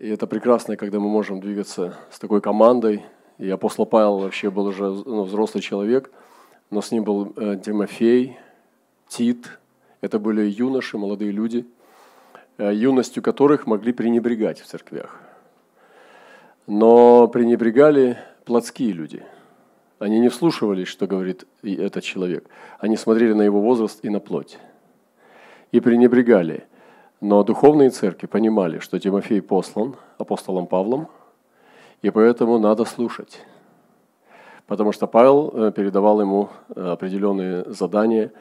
И это прекрасно, когда мы можем двигаться с такой командой. И апостол Павел вообще был уже ну, взрослый человек, но с ним был э, Тимофей, Тит. Это были юноши, молодые люди, э, юностью которых могли пренебрегать в церквях. Но пренебрегали плотские люди. Они не вслушивались, что говорит этот человек. Они смотрели на его возраст и на плоть. И пренебрегали – но духовные церкви понимали, что Тимофей послан апостолом Павлом, и поэтому надо слушать. Потому что Павел э, передавал ему э, определенные задания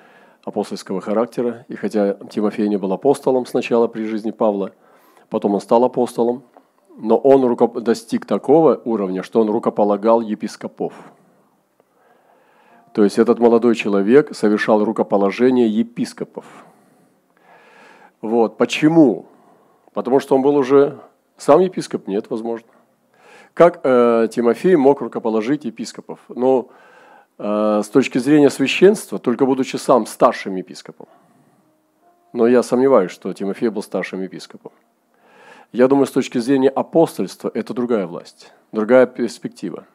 апостольского характера. И хотя Тимофей не был апостолом сначала при жизни Павла, потом он стал апостолом, но он достиг такого уровня, что он рукополагал епископов. То есть этот молодой человек совершал рукоположение епископов – вот. Почему? Потому что он был уже сам епископ? Нет, возможно. Как э, Тимофей мог рукоположить епископов? Ну, э, с точки зрения священства, только будучи сам старшим епископом. Но я сомневаюсь, что Тимофей был старшим епископом. Я думаю, с точки зрения апостольства, это другая власть, другая перспектива.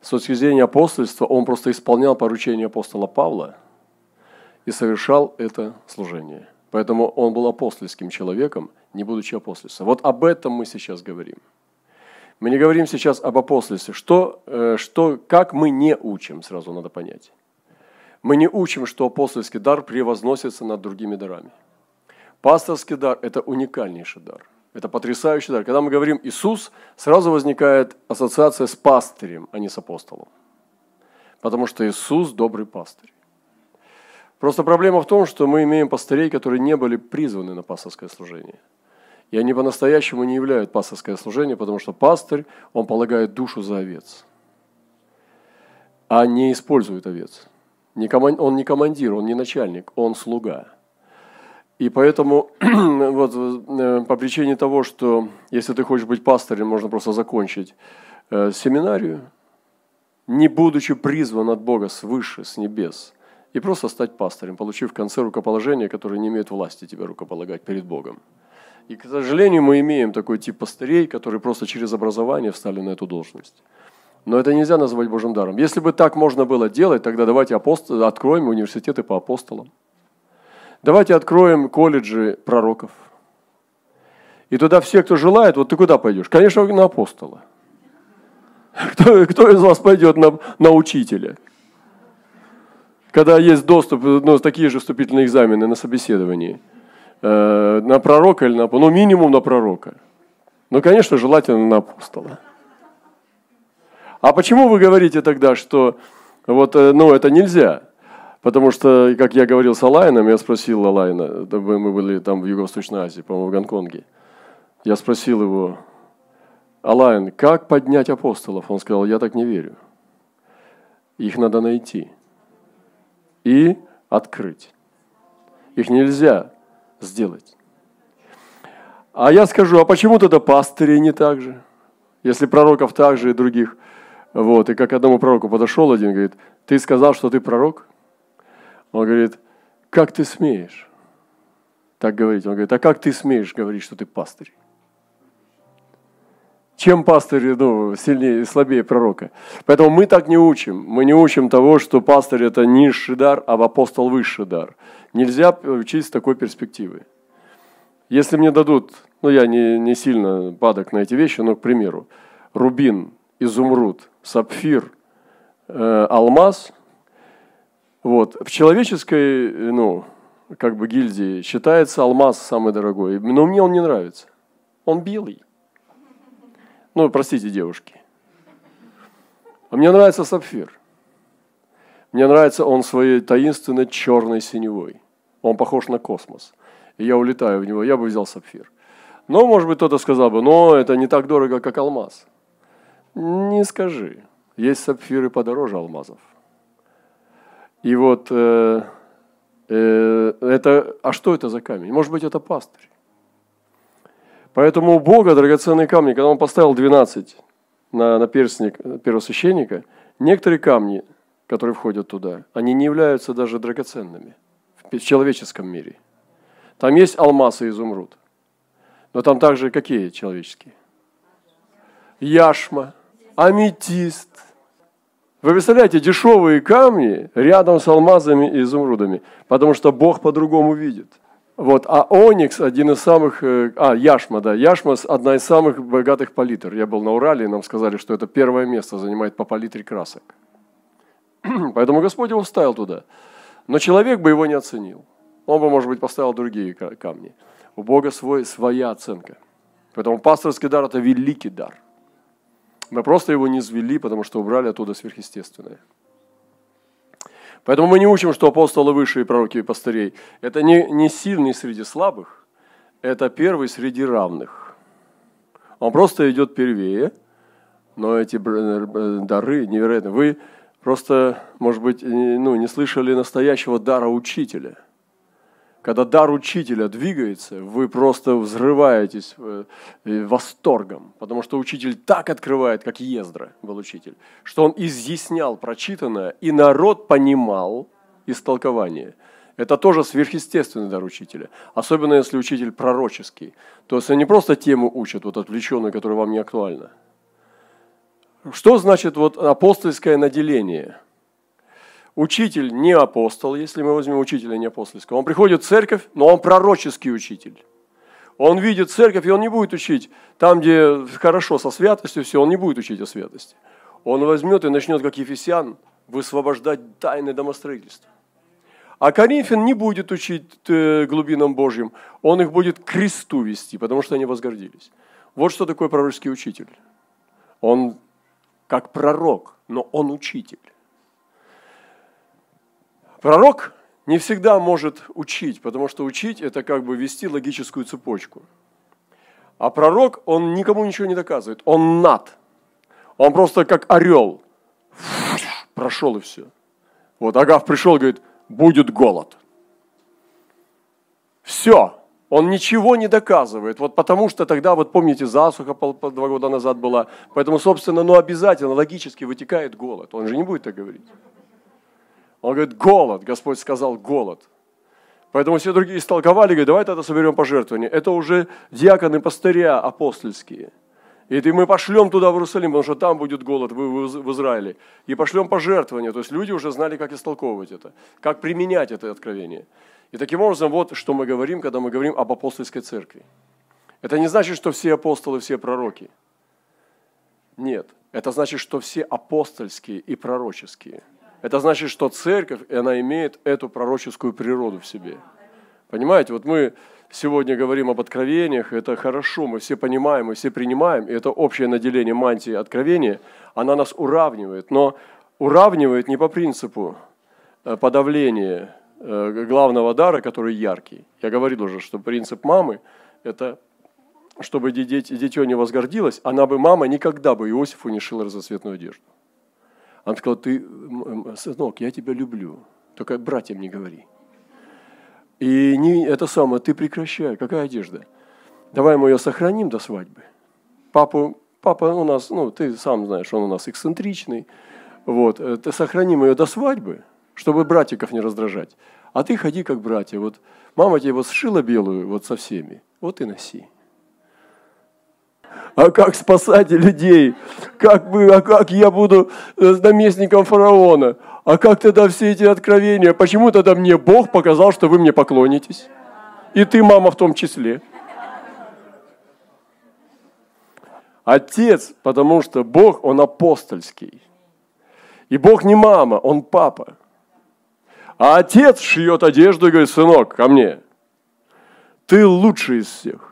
С точки зрения апостольства, он просто исполнял поручение апостола Павла и совершал это служение. Поэтому он был апостольским человеком, не будучи апостольством. Вот об этом мы сейчас говорим. Мы не говорим сейчас об апостольстве. Что, э, что, как мы не учим, сразу надо понять. Мы не учим, что апостольский дар превозносится над другими дарами. Пасторский дар – это уникальнейший дар. Это потрясающий дар. Когда мы говорим «Иисус», сразу возникает ассоциация с пастырем, а не с апостолом. Потому что Иисус – добрый пастырь. Просто проблема в том, что мы имеем пастырей, которые не были призваны на пасторское служение. И они по-настоящему не являют пасторское служение, потому что пастырь, он полагает душу за овец, а не использует овец. Он не командир, он не начальник, он слуга. И поэтому вот, э, по причине того, что если ты хочешь быть пастырем, можно просто закончить э, семинарию, не будучи призван от Бога свыше, с небес – и просто стать пастырем, получив в конце рукоположение, которое не имеет власти тебя рукополагать перед Богом. И, к сожалению, мы имеем такой тип пастырей, которые просто через образование встали на эту должность. Но это нельзя называть Божьим даром. Если бы так можно было делать, тогда давайте апостол, откроем университеты по апостолам. Давайте откроем колледжи пророков. И туда все, кто желает, вот ты куда пойдешь? Конечно, на апостола. Кто, кто из вас пойдет на, на учителя? Когда есть доступ, ну, такие же вступительные экзамены на собеседовании, э, на пророка или на, ну, минимум на пророка. Ну, конечно, желательно на апостола. А почему вы говорите тогда, что вот, э, ну, это нельзя? Потому что, как я говорил с Алайном, я спросил Алайна, мы были там в Юго-Восточной Азии, по-моему, в Гонконге. Я спросил его, Алайн, как поднять апостолов? Он сказал, я так не верю. Их надо найти и открыть. Их нельзя сделать. А я скажу, а почему тогда пастырей не так же? Если пророков так же и других. Вот, и как одному пророку подошел один, говорит, ты сказал, что ты пророк? Он говорит, как ты смеешь так говорить? Он говорит, а как ты смеешь говорить, что ты пастырь? Чем пастырь ну, сильнее, слабее пророка. Поэтому мы так не учим. Мы не учим того, что пастырь – это низший дар, а апостол – высший дар. Нельзя учить с такой перспективы. Если мне дадут, ну я не, не сильно падок на эти вещи, но, к примеру, рубин, изумруд, сапфир, э, алмаз, вот, в человеческой, ну, как бы гильдии считается алмаз самый дорогой, но мне он не нравится. Он белый. Ну, простите, девушки. А мне нравится сапфир. Мне нравится он своей таинственной черной синевой. Он похож на космос. И я улетаю в него, я бы взял сапфир. Но, может быть, кто-то сказал бы, но это не так дорого, как алмаз. Не скажи. Есть сапфиры подороже алмазов. И вот э, э, это, а что это за камень? Может быть, это пастырь. Поэтому у Бога драгоценные камни, когда Он поставил 12 на, на перстник первосвященника, некоторые камни, которые входят туда, они не являются даже драгоценными в человеческом мире. Там есть алмаз и изумруд. Но там также какие человеческие? Яшма, аметист. Вы представляете, дешевые камни рядом с алмазами и изумрудами, потому что Бог по-другому видит. Вот, а оникс один из самых, э, а, яшма, да, яшма одна из самых богатых палитр. Я был на Урале, и нам сказали, что это первое место занимает по палитре красок. Поэтому Господь его вставил туда. Но человек бы его не оценил. Он бы, может быть, поставил другие камни. У Бога свой, своя оценка. Поэтому пасторский дар – это великий дар. Мы просто его не звели, потому что убрали оттуда сверхъестественное. Поэтому мы не учим, что апостолы выше и пророки и пастырей. Это не, не сильный среди слабых, это первый среди равных. Он просто идет первее, но эти дары невероятны. Вы просто, может быть, ну, не слышали настоящего дара учителя – когда дар учителя двигается, вы просто взрываетесь э, восторгом, потому что учитель так открывает, как Ездра был учитель, что он изъяснял прочитанное, и народ понимал истолкование. Это тоже сверхъестественный дар учителя. Особенно если учитель пророческий. То есть он не просто тему учит, вот отвлеченную, которая вам не актуальна. Что значит вот апостольское наделение – учитель не апостол, если мы возьмем учителя не апостольского. Он приходит в церковь, но он пророческий учитель. Он видит церковь, и он не будет учить там, где хорошо со святостью все, он не будет учить о святости. Он возьмет и начнет, как Ефесян, высвобождать тайны домостроительства. А Коринфян не будет учить э, глубинам Божьим, он их будет к кресту вести, потому что они возгордились. Вот что такое пророческий учитель. Он как пророк, но он учитель. Пророк не всегда может учить, потому что учить – это как бы вести логическую цепочку. А пророк, он никому ничего не доказывает, он над. Он просто как орел. Прошел и все. Вот Агав пришел говорит, будет голод. Все, он ничего не доказывает. Вот потому что тогда, вот помните, засуха пол, пол, два года назад была. Поэтому, собственно, ну обязательно, логически вытекает голод. Он же не будет так говорить. Он говорит, голод. Господь сказал, голод. Поэтому все другие истолковали, говорят, давай тогда соберем пожертвования. Это уже диаконы пастыря апостольские. И мы пошлем туда, в Иерусалим, потому что там будет голод в Израиле. И пошлем пожертвования. То есть люди уже знали, как истолковывать это, как применять это откровение. И таким образом, вот что мы говорим, когда мы говорим об апостольской церкви. Это не значит, что все апостолы, все пророки. Нет. Это значит, что все апостольские и пророческие – это значит, что церковь, она имеет эту пророческую природу в себе. Понимаете, вот мы сегодня говорим об откровениях, это хорошо, мы все понимаем, мы все принимаем, и это общее наделение мантии откровения, она нас уравнивает, но уравнивает не по принципу э, подавления э, главного дара, который яркий. Я говорил уже, что принцип мамы – это чтобы дитё не возгордилось, она бы, мама, никогда бы Иосифу не шила разноцветную одежду. Она сказала, ты, сынок, я тебя люблю, только братьям не говори. И не это самое, ты прекращай, какая одежда? Давай мы ее сохраним до свадьбы. Папу, папа у нас, ну, ты сам знаешь, он у нас эксцентричный. Вот, э, ты сохраним ее до свадьбы, чтобы братиков не раздражать. А ты ходи как братья. Вот мама тебе вот сшила белую вот со всеми, вот и носи а как спасать людей? Как, бы, а как я буду э, наместником фараона? А как тогда все эти откровения? Почему тогда мне Бог показал, что вы мне поклонитесь? И ты, мама, в том числе. Отец, потому что Бог, Он апостольский. И Бог не мама, Он папа. А отец шьет одежду и говорит, сынок, ко мне. Ты лучший из всех.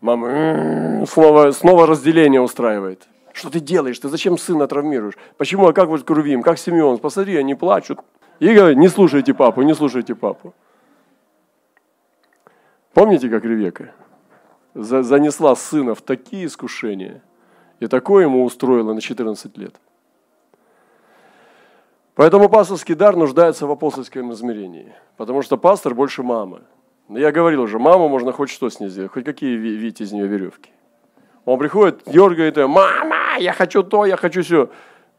Мама снова, снова разделение устраивает. Что ты делаешь? Ты зачем сына травмируешь? Почему? А как вот Крувим? Как Симеон? Посмотри, они плачут. И говорят, не слушайте папу, не слушайте папу. Помните, как Ревека занесла сына в такие искушения, и такое ему устроила на 14 лет. Поэтому пасторский дар нуждается в апостольском измерении, потому что пастор больше мамы. Но я говорил уже, маму можно хоть что с ней сделать, хоть какие видите из нее веревки. Он приходит, дергает ее, мама, я хочу то, я хочу все.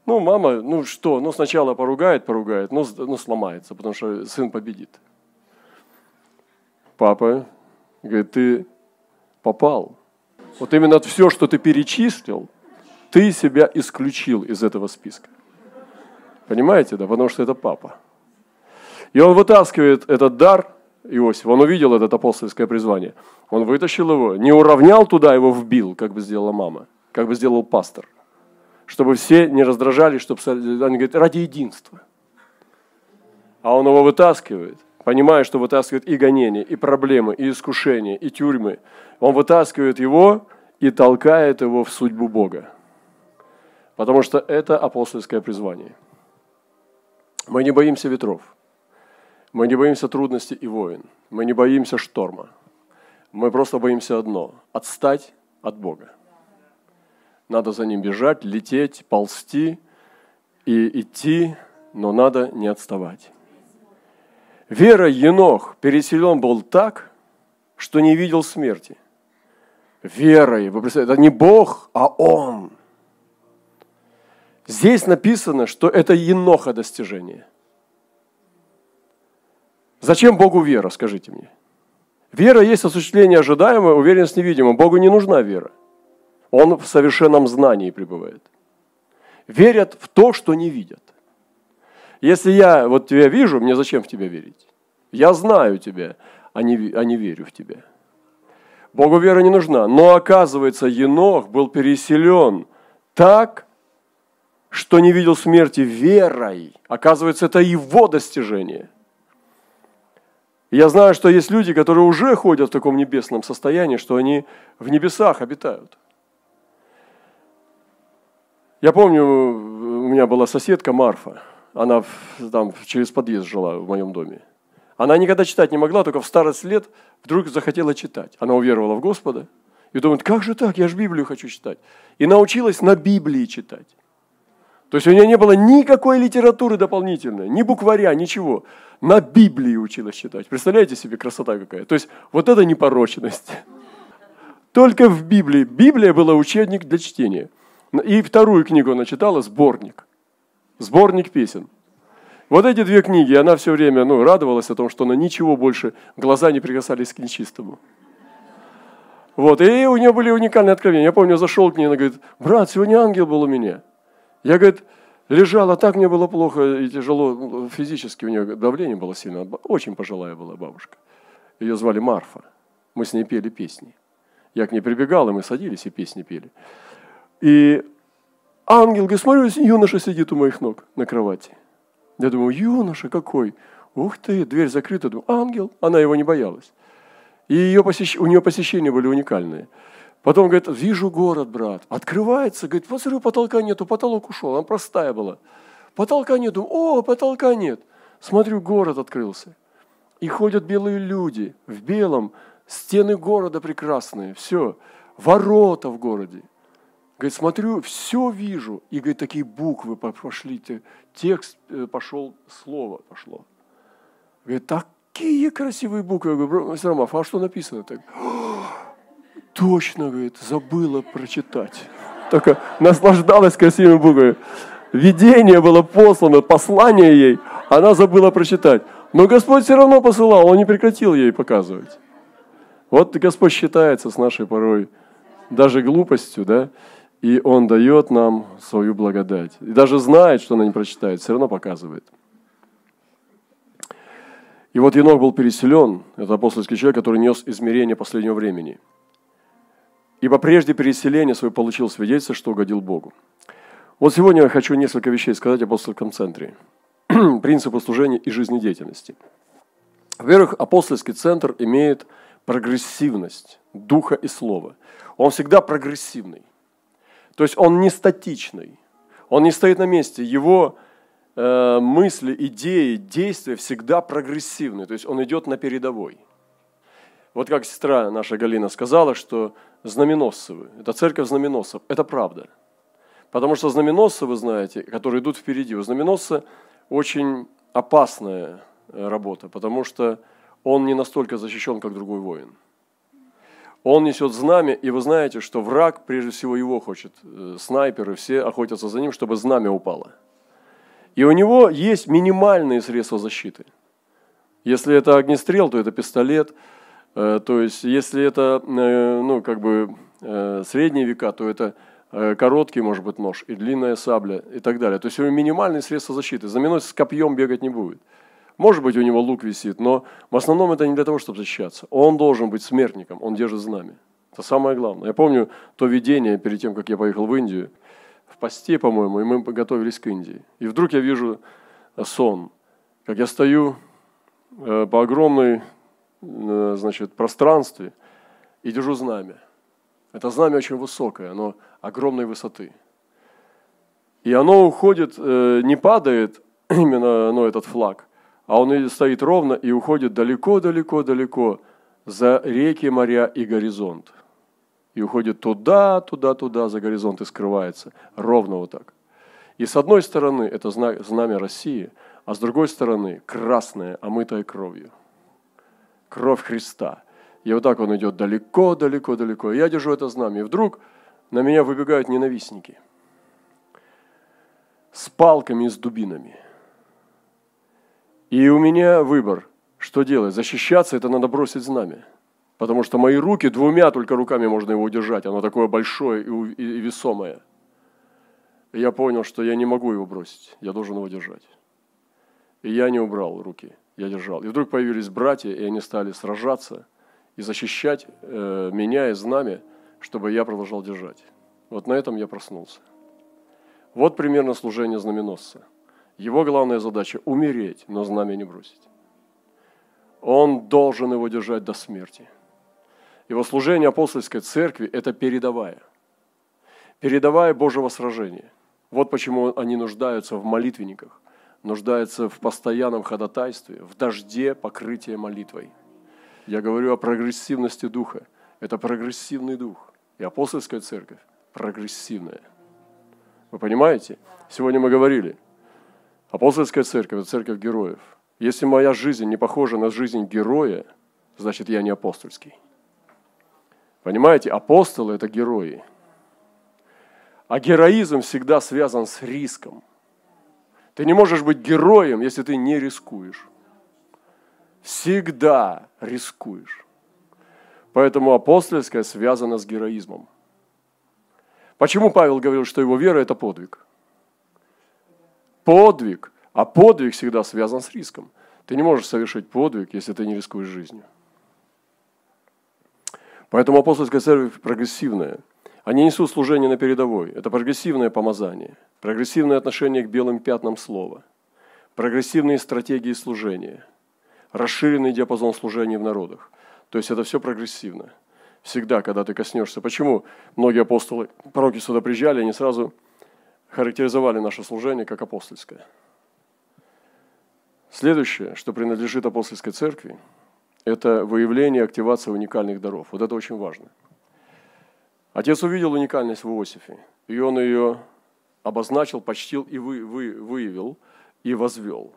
Ну, мама, ну что, ну сначала поругает, поругает, ну, ну сломается, потому что сын победит. папа говорит, ты попал. Вот именно все, что ты перечислил, ты себя исключил из этого списка. Понимаете, да? Потому что это папа. И он вытаскивает этот дар, Иосиф, он увидел это апостольское призвание. Он вытащил его, не уравнял туда, его вбил, как бы сделала мама, как бы сделал пастор. Чтобы все не раздражались, чтобы они говорят, ради единства. А он его вытаскивает, понимая, что вытаскивает и гонения, и проблемы, и искушения, и тюрьмы. Он вытаскивает его и толкает его в судьбу Бога. Потому что это апостольское призвание. Мы не боимся ветров. Мы не боимся трудностей и войн. Мы не боимся шторма. Мы просто боимся одно – отстать от Бога. Надо за ним бежать, лететь, ползти и идти, но надо не отставать. Вера Енох переселен был так, что не видел смерти. Верой, вы представляете, это не Бог, а Он. Здесь написано, что это Еноха достижение. Зачем Богу вера, скажите мне? Вера есть осуществление ожидаемого, уверенность невидимого. Богу не нужна вера. Он в совершенном знании пребывает. Верят в то, что не видят. Если я вот тебя вижу, мне зачем в тебя верить? Я знаю тебя, а не, а не верю в тебя. Богу вера не нужна. Но оказывается, Енох был переселен так, что не видел смерти верой. Оказывается, это его достижение. Я знаю, что есть люди, которые уже ходят в таком небесном состоянии, что они в небесах обитают. Я помню, у меня была соседка Марфа. Она там через подъезд жила в моем доме. Она никогда читать не могла, только в старость лет вдруг захотела читать. Она уверовала в Господа и думает, как же так, я же Библию хочу читать. И научилась на Библии читать. То есть у нее не было никакой литературы дополнительной, ни букваря, ничего. На Библии училась читать. Представляете себе, красота какая. То есть вот это непорочность. Только в Библии. Библия была учебник для чтения. И вторую книгу она читала, сборник. Сборник песен. Вот эти две книги, она все время ну, радовалась о том, что она ничего больше, глаза не прикасались к нечистому. Вот, и у нее были уникальные откровения. Я помню, зашел к ней, она говорит, брат, сегодня ангел был у меня. Я, говорит, лежала, так мне было плохо и тяжело, ну, физически у нее давление было сильно. Очень пожилая была бабушка. Ее звали Марфа. Мы с ней пели песни. Я к ней прибегал, и мы садились и песни пели. И ангел, говорит, смотрю, юноша сидит у моих ног на кровати. Я думаю, юноша какой. Ух ты, дверь закрыта. Думаю, ангел. Она его не боялась. И ее посещ... у нее посещения были уникальные. Потом говорит, вижу город, брат. Открывается, говорит, посмотрю, потолка нету, потолок ушел. Она простая была. Потолка нету. О, потолка нет. Смотрю, город открылся. И ходят белые люди в белом. Стены города прекрасные. Все. Ворота в городе. Говорит, смотрю, все вижу. И, говорит, такие буквы пошли, текст э, пошел, слово пошло. Говорит, такие красивые буквы. Я говорю, Ромав, а что написано так? Точно, говорит, забыла прочитать. Только наслаждалась красивыми буквами. Видение было послано, послание ей, она забыла прочитать. Но Господь все равно посылал, Он не прекратил ей показывать. Вот Господь считается с нашей порой даже глупостью, да, и Он дает нам свою благодать. И даже знает, что она не прочитает, все равно показывает. И вот Енох был переселен, это апостольский человек, который нес измерение последнего времени. Ибо прежде переселения свое получил свидетельство, что угодил Богу. Вот сегодня я хочу несколько вещей сказать о апостольском центре. Принципы служения и жизнедеятельности. Во-первых, апостольский центр имеет прогрессивность духа и слова. Он всегда прогрессивный. То есть он не статичный, он не стоит на месте. Его э, мысли, идеи, действия всегда прогрессивны, то есть он идет на передовой. Вот как сестра наша Галина сказала, что знаменосцевы, это церковь знаменосцев, это правда. Потому что знаменосцы, вы знаете, которые идут впереди, у знаменосца очень опасная э, работа, потому что он не настолько защищен, как другой воин. Он несет знамя, и вы знаете, что враг прежде всего его хочет. Э, снайперы все охотятся за ним, чтобы знамя упало. И у него есть минимальные средства защиты. Если это огнестрел, то это пистолет. Э, то есть, если это, э, ну, как бы э, средние века, то это короткий, может быть, нож и длинная сабля и так далее. То есть, у него минимальные средства защиты. Знаменосец с копьем бегать не будет. Может быть, у него лук висит, но в основном это не для того, чтобы защищаться. Он должен быть смертником, он держит знамя. Это самое главное. Я помню то видение перед тем, как я поехал в Индию, в посте, по-моему, и мы готовились к Индии. И вдруг я вижу сон, как я стою по огромной значит, пространстве и держу знамя. Это знамя очень высокое, оно огромной высоты. И оно уходит, э, не падает именно ну, этот флаг, а он стоит ровно и уходит далеко-далеко-далеко за реки, моря и горизонт. И уходит туда, туда, туда, за горизонт и скрывается. Ровно вот так. И с одной стороны это знамя России, а с другой стороны красное, омытое кровью кровь Христа. И вот так он идет далеко, далеко, далеко. Я держу это знамя. И вдруг на меня выбегают ненавистники с палками и с дубинами. И у меня выбор, что делать. Защищаться – это надо бросить знамя. Потому что мои руки, двумя только руками можно его удержать. Оно такое большое и весомое. И я понял, что я не могу его бросить. Я должен его держать. И я не убрал руки я держал. И вдруг появились братья, и они стали сражаться и защищать э, меня и знамя, чтобы я продолжал держать. Вот на этом я проснулся. Вот примерно служение знаменосца. Его главная задача – умереть, но знамя не бросить. Он должен его держать до смерти. Его служение апостольской церкви – это передовая. Передовая Божьего сражения. Вот почему они нуждаются в молитвенниках – нуждается в постоянном ходатайстве, в дожде покрытия молитвой. Я говорю о прогрессивности духа. Это прогрессивный дух. И апостольская церковь прогрессивная. Вы понимаете? Сегодня мы говорили, апостольская церковь – это церковь героев. Если моя жизнь не похожа на жизнь героя, значит, я не апостольский. Понимаете, апостолы – это герои. А героизм всегда связан с риском – ты не можешь быть героем, если ты не рискуешь. Всегда рискуешь. Поэтому апостольское связано с героизмом. Почему Павел говорил, что его вера – это подвиг? Подвиг. А подвиг всегда связан с риском. Ты не можешь совершить подвиг, если ты не рискуешь жизнью. Поэтому апостольская церковь прогрессивная – они несут служение на передовой. Это прогрессивное помазание, прогрессивное отношение к белым пятнам слова, прогрессивные стратегии служения, расширенный диапазон служения в народах. То есть это все прогрессивно. Всегда, когда ты коснешься. Почему многие апостолы, пророки сюда приезжали, они сразу характеризовали наше служение как апостольское. Следующее, что принадлежит апостольской церкви, это выявление и активация уникальных даров. Вот это очень важно – Отец увидел уникальность в Иосифе, и он ее обозначил, почтил и вы, вы, выявил, и возвел.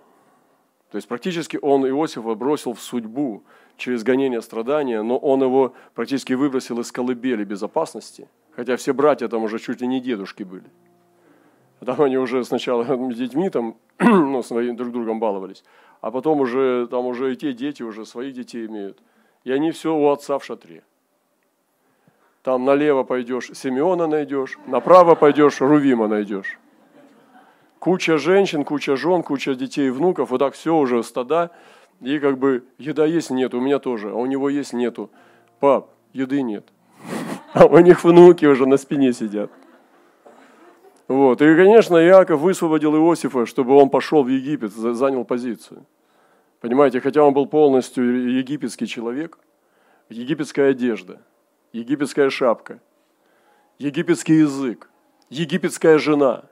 То есть практически он Иосифа бросил в судьбу через гонение страдания, но он его практически выбросил из колыбели безопасности, хотя все братья там уже чуть ли не дедушки были. Там они уже сначала с детьми там, ну, своим друг другом баловались, а потом уже, там уже и те дети уже своих детей имеют. И они все у отца в шатре. Там налево пойдешь, Симеона найдешь, направо пойдешь, Рувима найдешь. Куча женщин, куча жен, куча детей и внуков, вот так все уже стада, и как бы еда есть, нет, у меня тоже, а у него есть, нету. Пап, еды нет. А у них внуки уже на спине сидят. Вот. И, конечно, Иаков высвободил Иосифа, чтобы он пошел в Египет, занял позицию. Понимаете, хотя он был полностью египетский человек, египетская одежда – египетская шапка, египетский язык, египетская жена,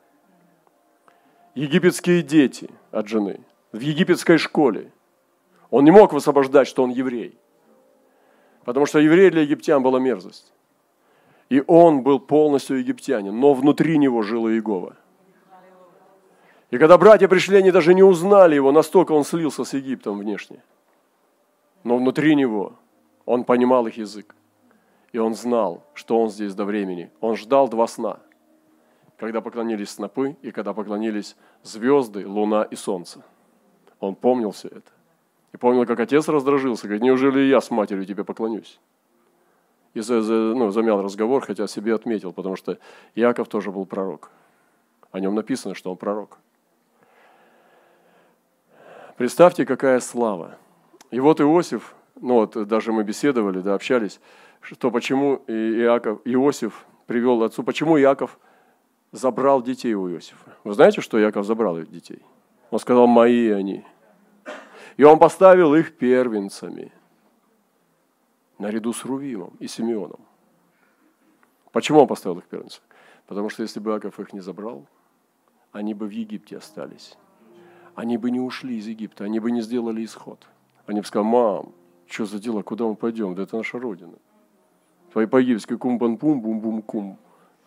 египетские дети от жены, в египетской школе. Он не мог высвобождать, что он еврей. Потому что еврей для египтян была мерзость. И он был полностью египтянин, но внутри него жила Иегова. И когда братья пришли, они даже не узнали его, настолько он слился с Египтом внешне. Но внутри него он понимал их язык. И он знал, что он здесь до времени. Он ждал два сна, когда поклонились снопы и когда поклонились звезды, луна и солнце. Он помнил все это. И помнил, как отец раздражился, говорит, неужели я с матерью тебе поклонюсь? И за, за, ну, замял разговор, хотя себе отметил, потому что Иаков тоже был пророк. О нем написано, что он пророк. Представьте, какая слава. И вот Иосиф, ну вот даже мы беседовали, да, общались, что почему Иаков, Иосиф привел отцу, почему Иаков забрал детей у Иосифа. Вы знаете, что Иаков забрал детей? Он сказал, мои они. И он поставил их первенцами, наряду с Рувимом и Симеоном. Почему он поставил их первенцами? Потому что если бы Иаков их не забрал, они бы в Египте остались. Они бы не ушли из Египта, они бы не сделали исход. Они бы сказали, мам, что за дело, куда мы пойдем? Да это наша родина. По-египетски кум-бан-пум, бум-бум-кум.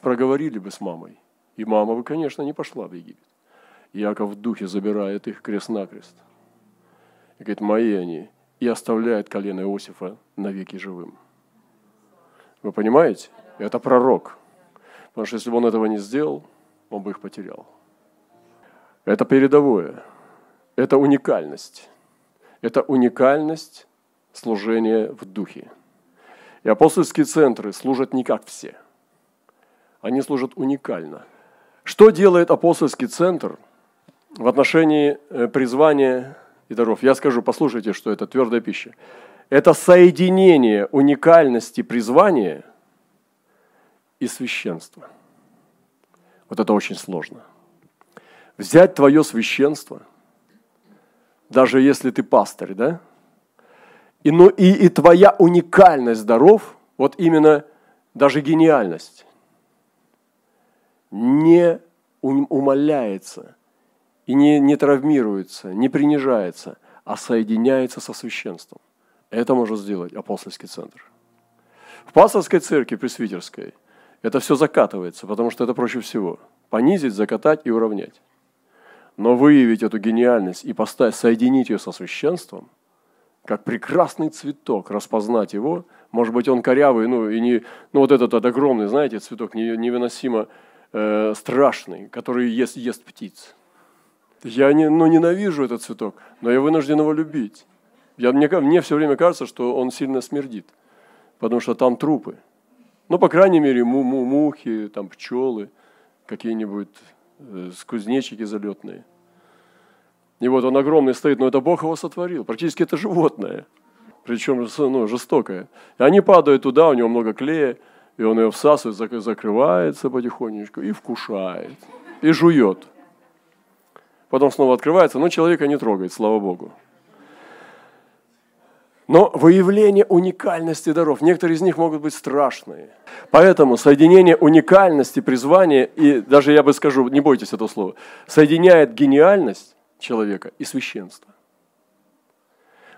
Проговорили бы с мамой. И мама бы, конечно, не пошла в Египет. Яков в духе забирает их крест-накрест. И говорит, мои они. И оставляет колено Иосифа навеки живым. Вы понимаете? Это пророк. Потому что если бы он этого не сделал, он бы их потерял. Это передовое. Это уникальность. Это уникальность служения в духе. И апостольские центры служат не как все. Они служат уникально. Что делает апостольский центр в отношении э, призвания и даров? Я скажу, послушайте, что это твердая пища. Это соединение уникальности призвания и священства. Вот это очень сложно. Взять твое священство, даже если ты пастырь, да, и, ну, и, и твоя уникальность даров, вот именно даже гениальность, не умаляется и не, не травмируется, не принижается, а соединяется со священством. Это может сделать апостольский центр. В пасторской церкви пресвитерской это все закатывается, потому что это проще всего. Понизить, закатать и уравнять. Но выявить эту гениальность и поставить, соединить ее со священством – как прекрасный цветок, распознать его. Может быть, он корявый, ну, и не, ну вот этот, этот огромный, знаете, цветок невыносимо э, страшный, который ест, ест птиц. Я не, ну, ненавижу этот цветок, но я вынужден его любить. Я, мне, мне все время кажется, что он сильно смердит, потому что там трупы. Ну, по крайней мере, му му мухи, там пчелы, какие-нибудь э, кузнечики залетные – и вот он огромный стоит, но это Бог его сотворил. Практически это животное, причем ну, жестокое. И они падают туда, у него много клея, и он ее всасывает, закрывается потихонечку и вкушает, и жует. Потом снова открывается, но человека не трогает, слава Богу. Но выявление уникальности даров, некоторые из них могут быть страшные. Поэтому соединение уникальности, призвания, и даже я бы скажу, не бойтесь этого слова, соединяет гениальность человека и священство.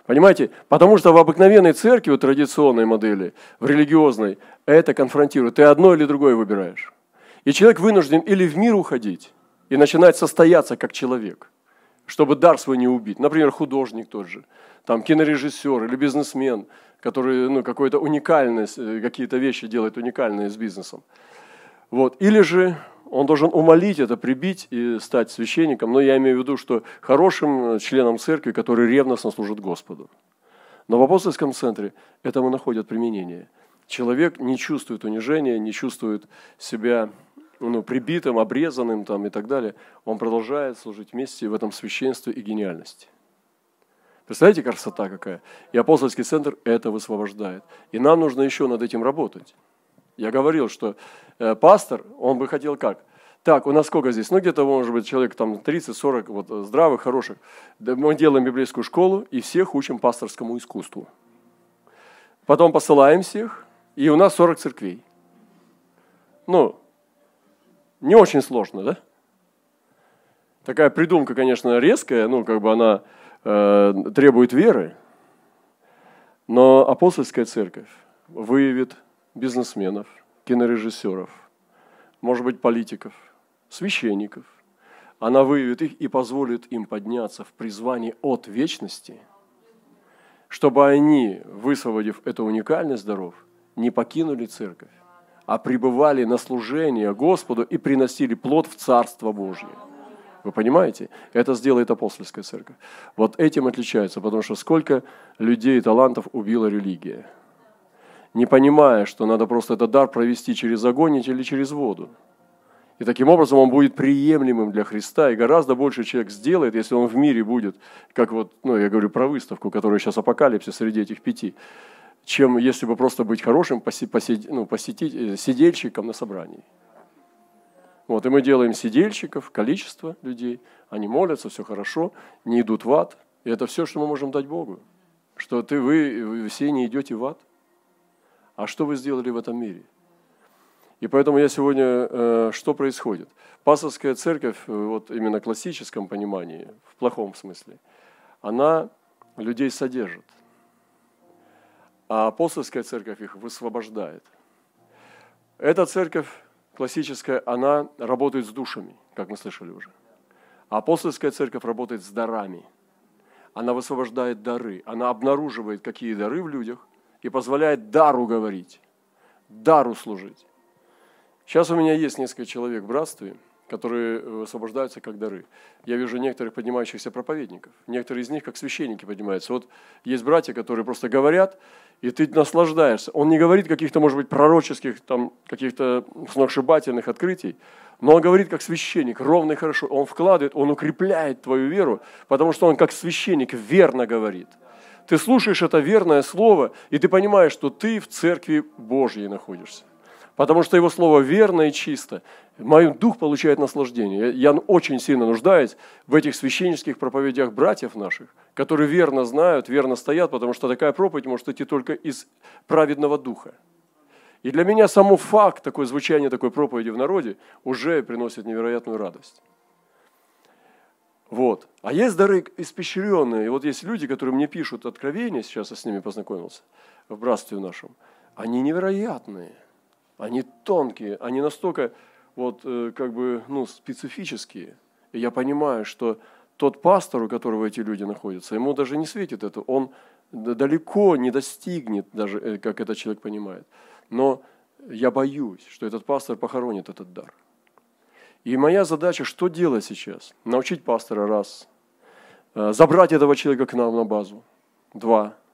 Понимаете? Потому что в обыкновенной церкви, в традиционной модели, в религиозной, это конфронтирует. Ты одно или другое выбираешь. И человек вынужден или в мир уходить и начинать состояться как человек, чтобы дар свой не убить. Например, художник тот же, там кинорежиссер или бизнесмен, который ну, какой-то уникальность, э, какие-то вещи делает уникальные с бизнесом. Вот. Или же он должен умолить это, прибить и стать священником, но я имею в виду, что хорошим э, членом церкви, который ревностно служит Господу. Но в апостольском центре этому находят применение. Человек не чувствует унижения, не чувствует себя ну, прибитым, обрезанным там, и так далее. Он продолжает служить вместе в этом священстве и гениальности. Представляете, красота какая? И апостольский центр это высвобождает. И нам нужно еще над этим работать. Я говорил, что э, пастор, он бы хотел как? Так, у нас сколько здесь? Ну, где-то, может быть, человек там 30-40 вот, э, здравых, хороших. Мы делаем библейскую школу и всех учим пасторскому искусству. Потом посылаем всех, и у нас 40 церквей. Ну, не очень сложно, да? Такая придумка, конечно, резкая, ну, как бы она э, требует веры, но апостольская церковь выявит бизнесменов, кинорежиссеров, может быть, политиков, священников. Она выявит их и позволит им подняться в призвании от вечности, чтобы они, высвободив эту уникальность даров, не покинули церковь, а пребывали на служение Господу и приносили плод в Царство Божье. Вы понимаете? Это сделает апостольская церковь. Вот этим отличается, потому что сколько людей и талантов убила религия. Не понимая, что надо просто этот дар провести через огонь или через воду. И таким образом он будет приемлемым для Христа, и гораздо больше человек сделает, если он в мире будет, как вот, ну, я говорю про выставку, которая сейчас апокалипсис среди этих пяти, чем если бы просто быть хорошим ну, посетить, э, сидельщиком на собрании. Вот, и мы делаем сидельщиков, количество людей, они молятся, все хорошо, не идут в ад. И это все, что мы можем дать Богу. Что ты, вы, вы все не идете в ад. А что вы сделали в этом мире? И поэтому я сегодня, э, что происходит? Пасторская церковь, э, вот именно в классическом понимании, в плохом смысле, она людей содержит. А апостольская церковь их высвобождает. Эта церковь классическая, она работает с душами, как мы слышали уже. А апостольская церковь работает с дарами. Она высвобождает дары, она обнаруживает, какие дары в людях, и позволяет дару говорить, дару служить. Сейчас у меня есть несколько человек в братстве, которые высвобождаются как дары. Я вижу некоторых поднимающихся проповедников. Некоторые из них как священники поднимаются. Вот есть братья, которые просто говорят, и ты наслаждаешься. Он не говорит каких-то, может быть, пророческих, там, каких-то сногсшибательных открытий, но он говорит как священник, ровно и хорошо. Он вкладывает, он укрепляет твою веру, потому что он как священник верно говорит. Ты слушаешь это верное слово, и ты понимаешь, что ты в церкви Божьей находишься. Потому что его слово верно и чисто. Мой дух получает наслаждение. Я очень сильно нуждаюсь в этих священнических проповедях братьев наших, которые верно знают, верно стоят, потому что такая проповедь может идти только из праведного духа. И для меня само факт, такое звучание такой проповеди в народе уже приносит невероятную радость. Вот. А есть дары испещренные. И вот есть люди, которые мне пишут откровения, сейчас я с ними познакомился, в братстве нашем. Они невероятные – они тонкие, они настолько вот э, как бы ну, специфические. И я понимаю, что тот пастор, у которого эти люди находятся, ему даже не светит это. Он далеко не достигнет, даже э, как этот человек понимает. Но я боюсь, что этот пастор похоронит этот дар. И моя задача, что делать сейчас? Научить пастора раз, э, забрать этого человека к нам на базу, два –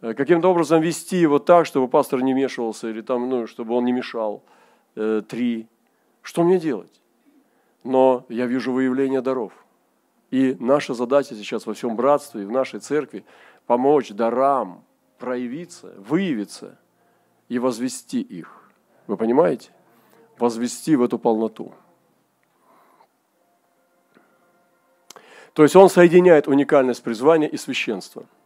Э, каким-то образом вести его так, чтобы пастор не вмешивался, или там, ну, чтобы он не мешал. Э, три. Что мне делать? Но я вижу выявление даров. И наша задача сейчас во всем братстве и в нашей церкви помочь дарам проявиться, выявиться и возвести их. Вы понимаете? Возвести в эту полноту. То есть он соединяет уникальность призвания и священства –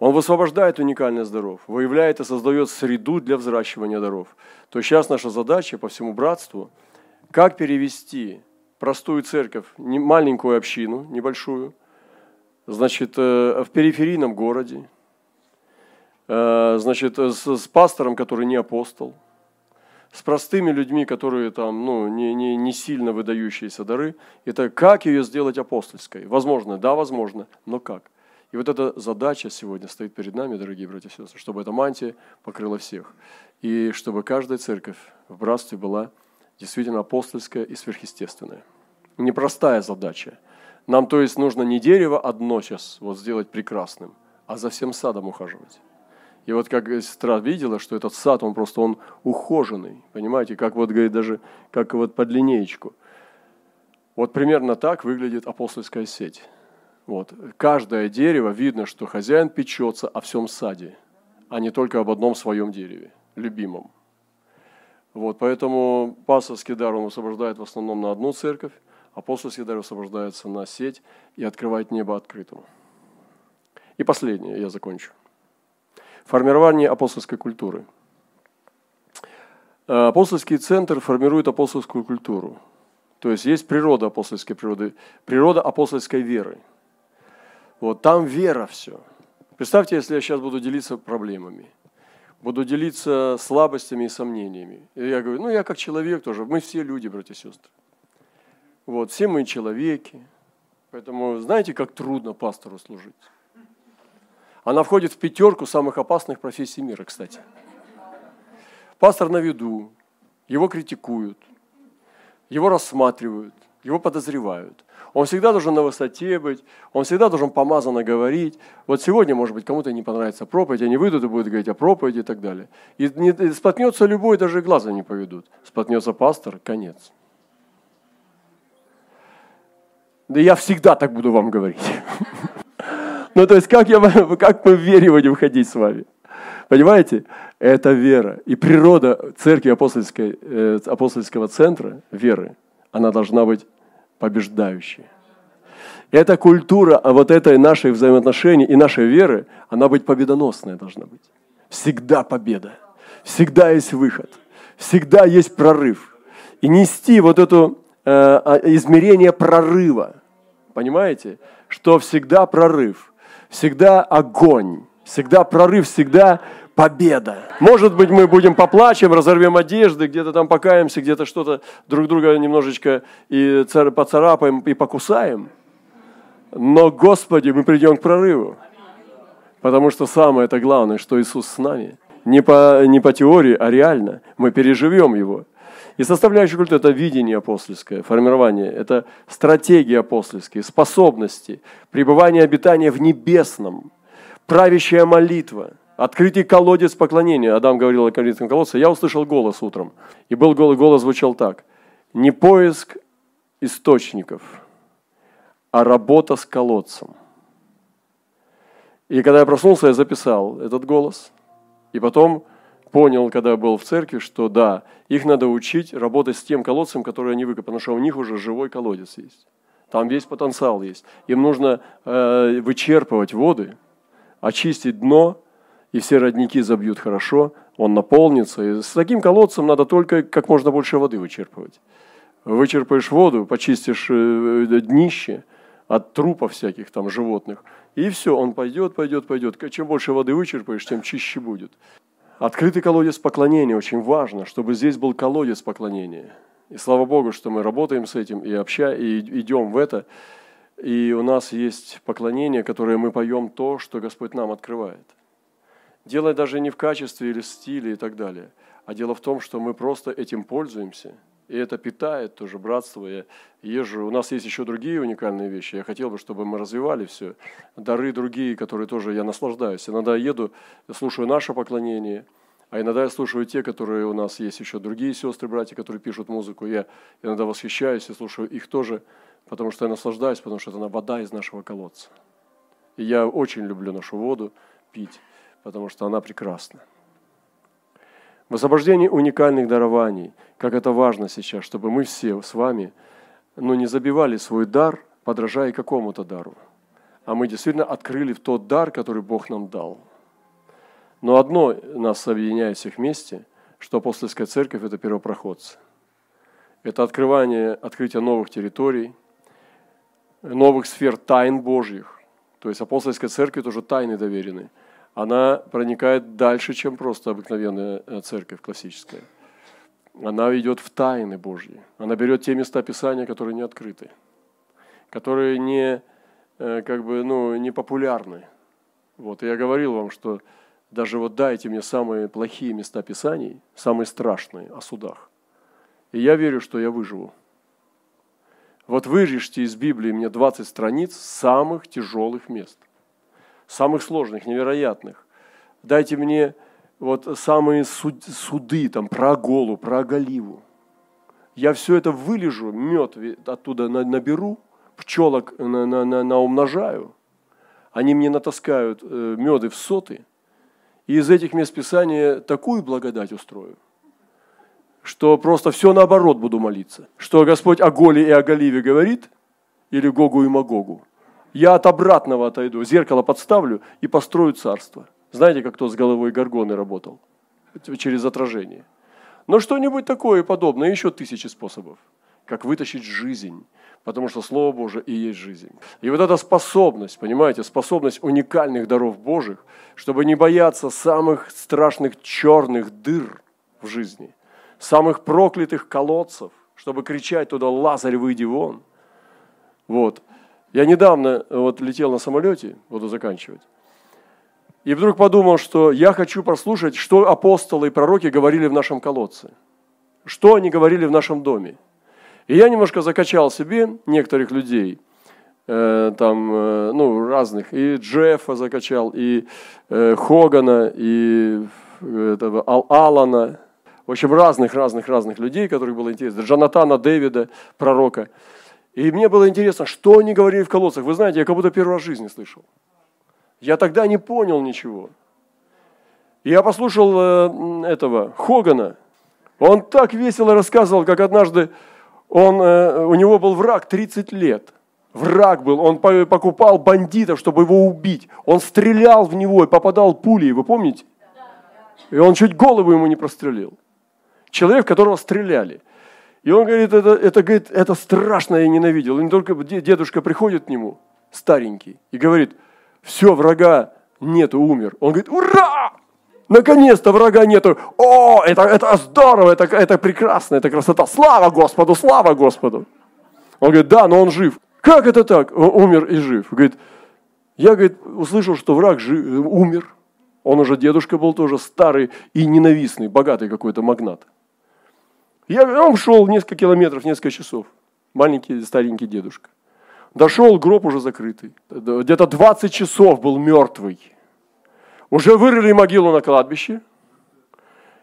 он высвобождает уникальность даров, выявляет и создает среду для взращивания даров. То есть сейчас наша задача по всему братству, как перевести простую церковь, маленькую общину, небольшую, значит, э, в периферийном городе, э, значит, с, с пастором, который не апостол, с простыми людьми, которые там, ну, не, не, не сильно выдающиеся дары. Это как ее сделать апостольской? Возможно, да, возможно, но как? И вот эта задача сегодня стоит перед нами, дорогие братья и сестры, чтобы эта мантия покрыла всех. И чтобы каждая церковь в братстве была действительно апостольская и сверхъестественная. Непростая задача. Нам, то есть, нужно не дерево одно сейчас вот сделать прекрасным, а за всем садом ухаживать. И вот как сестра видела, что этот сад, он просто он ухоженный, понимаете, как вот, говорит, даже как вот под линеечку. Вот примерно так выглядит апостольская сеть. Вот. Каждое дерево видно, что хозяин печется о всем саде, а не только об одном своем дереве, любимом. Вот, поэтому пасторский дар он освобождает в основном на одну церковь, апостольский дар освобождается на сеть и открывает небо открытым. И последнее, я закончу. Формирование апостольской культуры. Апостольский центр формирует апостольскую культуру. То есть есть природа апостольской природы, природа апостольской веры – вот там вера все. Представьте, если я сейчас буду делиться проблемами, буду делиться слабостями и сомнениями. И я говорю, ну я как человек тоже, мы все люди, братья и сестры. Вот, все мы человеки. Поэтому знаете, как трудно пастору служить? Она входит в пятерку самых опасных профессий мира, кстати. Пастор на виду, его критикуют, его рассматривают, Его подозревают. Он всегда должен на высоте быть, он всегда должен помазанно говорить. Вот сегодня, может быть, кому-то не понравится проповедь, они выйдут и будут говорить о проповеди и так далее. И, не, и споткнется любой, даже глаза не поведут. Споткнется пастор, конец. Да я всегда так буду вам говорить. Ну, то есть, как, я, как мы в вере будем ходить с вами? Понимаете? Это вера. И природа церкви апостольской, э, апостольского центра веры, она должна быть побеждающей. Эта культура а вот этой наших взаимоотношений и нашей веры, она быть победоносная должна быть. Всегда победа. Всегда есть выход. Всегда есть прорыв. И нести вот это э, а, измерение прорыва. Понимаете? Что всегда прорыв, всегда огонь, всегда прорыв, всегда победа. Может быть, мы будем поплачем, разорвем одежды, где-то там покаемся, где-то что-то друг друга немножечко и поцарапаем, и покусаем. Но, Господи, мы придем к прорыву. Потому что самое это главное, что Иисус с нами. Не по, не по теории, а реально. Мы переживем Его. И составляющая культуры – это видение апостольское, формирование, это стратегия апостольские, способности, пребывание обитания в небесном, правящая молитва – Открытый колодец поклонения. Адам говорил о коринфском колодце. Я услышал голос утром. И был голос, голос звучал так. Не поиск источников, а работа с колодцем. И когда я проснулся, я записал этот голос. И потом понял, когда был в церкви, что да, их надо учить работать с тем колодцем, который они выкопали, потому что у них уже живой колодец есть. Там весь потенциал есть. Им нужно э, вычерпывать воды, очистить дно – и все родники забьют хорошо, он наполнится. И с таким колодцем надо только как можно больше воды вычерпывать. Вычерпаешь воду, почистишь э, днище от трупов всяких там животных, и все, он пойдет, пойдет, пойдет. Чем больше воды вычерпаешь, тем чище будет. Открытый колодец поклонения очень важно, чтобы здесь был колодец поклонения. И слава Богу, что мы работаем с этим и, обща, и идем в это. И у нас есть поклонение, которое мы поем то, что Господь нам открывает. Дело даже не в качестве или стиле и так далее, а дело в том, что мы просто этим пользуемся. И это питает тоже братство. Я езжу, у нас есть еще другие уникальные вещи. Я хотел бы, чтобы мы развивали все. Дары другие, которые тоже я наслаждаюсь. Иногда еду, слушаю наше поклонение, а иногда я слушаю те, которые у нас есть еще другие сестры, братья, которые пишут музыку. Я иногда восхищаюсь и слушаю их тоже, потому что я наслаждаюсь, потому что это вода из нашего колодца. И я очень люблю нашу воду пить потому что она прекрасна. В освобождении уникальных дарований, как это важно сейчас, чтобы мы все с вами ну, не забивали свой дар, подражая какому-то дару, а мы действительно открыли тот дар, который Бог нам дал. Но одно нас объединяет всех вместе, что апостольская церковь – это первопроходцы. Это открывание, открытие новых территорий, новых сфер тайн Божьих. То есть апостольская церковь тоже тайны доверены – она проникает дальше, чем просто обыкновенная э, церковь классическая. Она идет в тайны Божьи. Она берет те места Писания, которые не открыты, которые не, э, как бы, ну, не популярны. Вот, я говорил вам, что даже вот дайте мне самые плохие места Писаний, самые страшные о судах. И я верю, что я выживу. Вот вырежьте из Библии мне 20 страниц самых тяжелых мест самых сложных, невероятных. Дайте мне вот самые суд, суды там, про Аголу, про Агаливу. Я все это вылежу, мед оттуда наберу, пчелок на, на, на, наумножаю. Они мне натаскают э, меды в соты. И из этих мест Писания такую благодать устрою, что просто все наоборот буду молиться. Что Господь о Голе и о Галиве говорит, или Гогу и Магогу, я от обратного отойду, зеркало подставлю и построю царство. Знаете, как кто с головой горгоны работал? Через отражение. Но что-нибудь такое подобное, еще тысячи способов, как вытащить жизнь, потому что Слово Божие и есть жизнь. И вот эта способность, понимаете, способность уникальных даров Божьих, чтобы не бояться самых страшных черных дыр в жизни, самых проклятых колодцев, чтобы кричать туда «Лазарь, выйди вон!» Вот. Я недавно вот летел на самолете, буду заканчивать, и вдруг подумал, что я хочу прослушать, что апостолы и пророки говорили в нашем колодце, что они говорили в нашем доме. И я немножко закачал себе некоторых людей, э, там, э, ну, разных, и Джеффа закачал, и э, Хогана, и э, этого, Ал Алана, в общем, разных-разных-разных людей, которых было интересно, Джонатана Дэвида, пророка. И мне было интересно, что они говорили в колодцах. Вы знаете, я как будто первый раз в жизни слышал. Я тогда не понял ничего. Я послушал э, этого Хогана. Он так весело рассказывал, как однажды он, э, у него был враг 30 лет. Враг был, он покупал бандитов, чтобы его убить. Он стрелял в него и попадал пулей, вы помните? И он чуть голову ему не прострелил. Человек, которого стреляли. И он говорит, это, это, говорит, это страшно, я ненавидел. И не только дедушка приходит к нему, старенький, и говорит, все, врага нету, умер. Он говорит, ура! Наконец-то врага нету. О, это, это здорово, это, это прекрасно, это красота. Слава Господу, слава Господу. Он говорит, да, но он жив. Как это так? Он умер и жив. Говорит, я, говорит, услышал, что враг жив, умер. Он уже дедушка был тоже старый и ненавистный, богатый какой-то магнат. Я, он шел несколько километров, несколько часов. Маленький, старенький дедушка. Дошел, гроб уже закрытый. Где-то 20 часов был мертвый. Уже вырыли могилу на кладбище.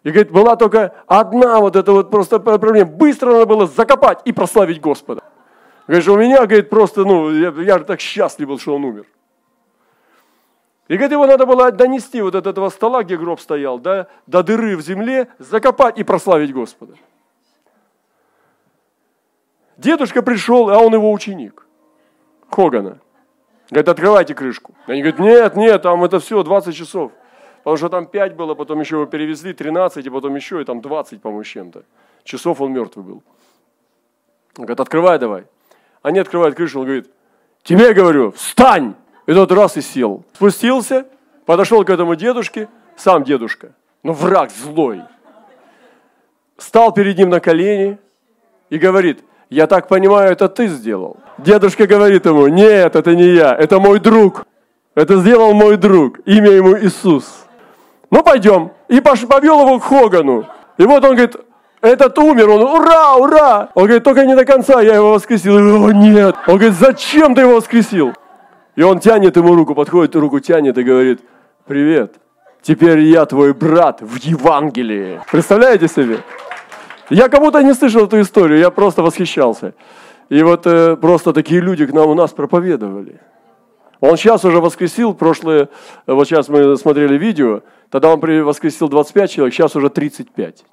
И говорит, была только одна вот эта вот просто проблема. Быстро надо было закопать и прославить Господа. Говорит, у меня, говорит, просто, ну, я, я так счастлив был, что он умер. И говорит, его надо было донести вот от этого стола, где гроб стоял, до, до дыры в земле, закопать и прославить Господа. Дедушка пришел, а он его ученик. Хогана. Говорит, открывайте крышку. Они говорят, нет, нет, там это все 20 часов. Потому что там 5 было, потом еще его перевезли, 13, и потом еще, и там 20, по-моему, чем-то. Часов он мертвый был. Он говорит, открывай давай. Они открывают крышу, он говорит, тебе говорю, встань! И тот раз и сел. Спустился, подошел к этому дедушке, сам дедушка, но враг злой. Стал перед ним на колени и говорит, я так понимаю, это ты сделал. Дедушка говорит ему, нет, это не я, это мой друг. Это сделал мой друг, имя ему Иисус. Ну пойдем. И повел его к Хогану. И вот он говорит, этот умер, он, ура, ура! Он говорит, только не до конца, я его воскресил. О, нет. Он говорит, зачем ты его воскресил? И он тянет ему руку, подходит, руку тянет и говорит, привет, теперь я твой брат в Евангелии. Представляете себе? Я кому-то не слышал эту историю, я просто восхищался. И вот э, просто такие люди к нам у нас проповедовали. Он сейчас уже воскресил, прошлое, вот сейчас мы смотрели видео, тогда он воскресил 25 человек, сейчас уже 35.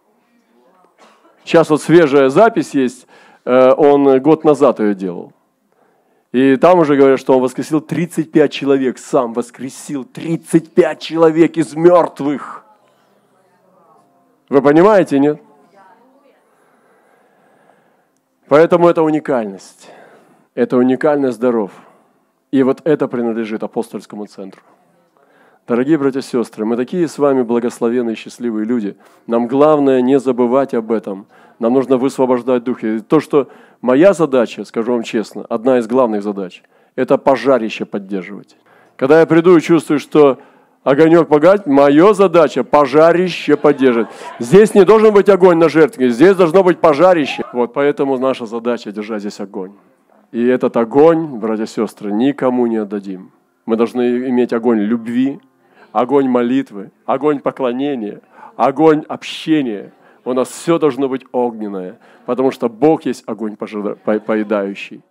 Сейчас вот свежая запись есть, э, он год назад ее делал. И там уже говорят, что он воскресил 35 человек, сам воскресил 35 человек из мертвых. Вы понимаете, нет? Поэтому это уникальность. Это уникальность даров. И вот это принадлежит апостольскому центру. Дорогие братья и сестры, мы такие с вами благословенные, счастливые люди. Нам главное не забывать об этом. Нам нужно высвобождать дух. И то, что моя задача, скажу вам честно, одна из главных задач, это пожарище поддерживать. Когда я приду и чувствую, что огонек погать, моя задача пожарище поддерживать. Здесь не должен быть огонь на жертве, здесь должно быть пожарище. Вот поэтому наша задача держать здесь огонь. И этот огонь, братья и сестры, никому не отдадим. Мы должны иметь огонь любви, огонь молитвы, огонь поклонения, огонь общения. У нас все должно быть огненное, потому что Бог есть огонь поедающий.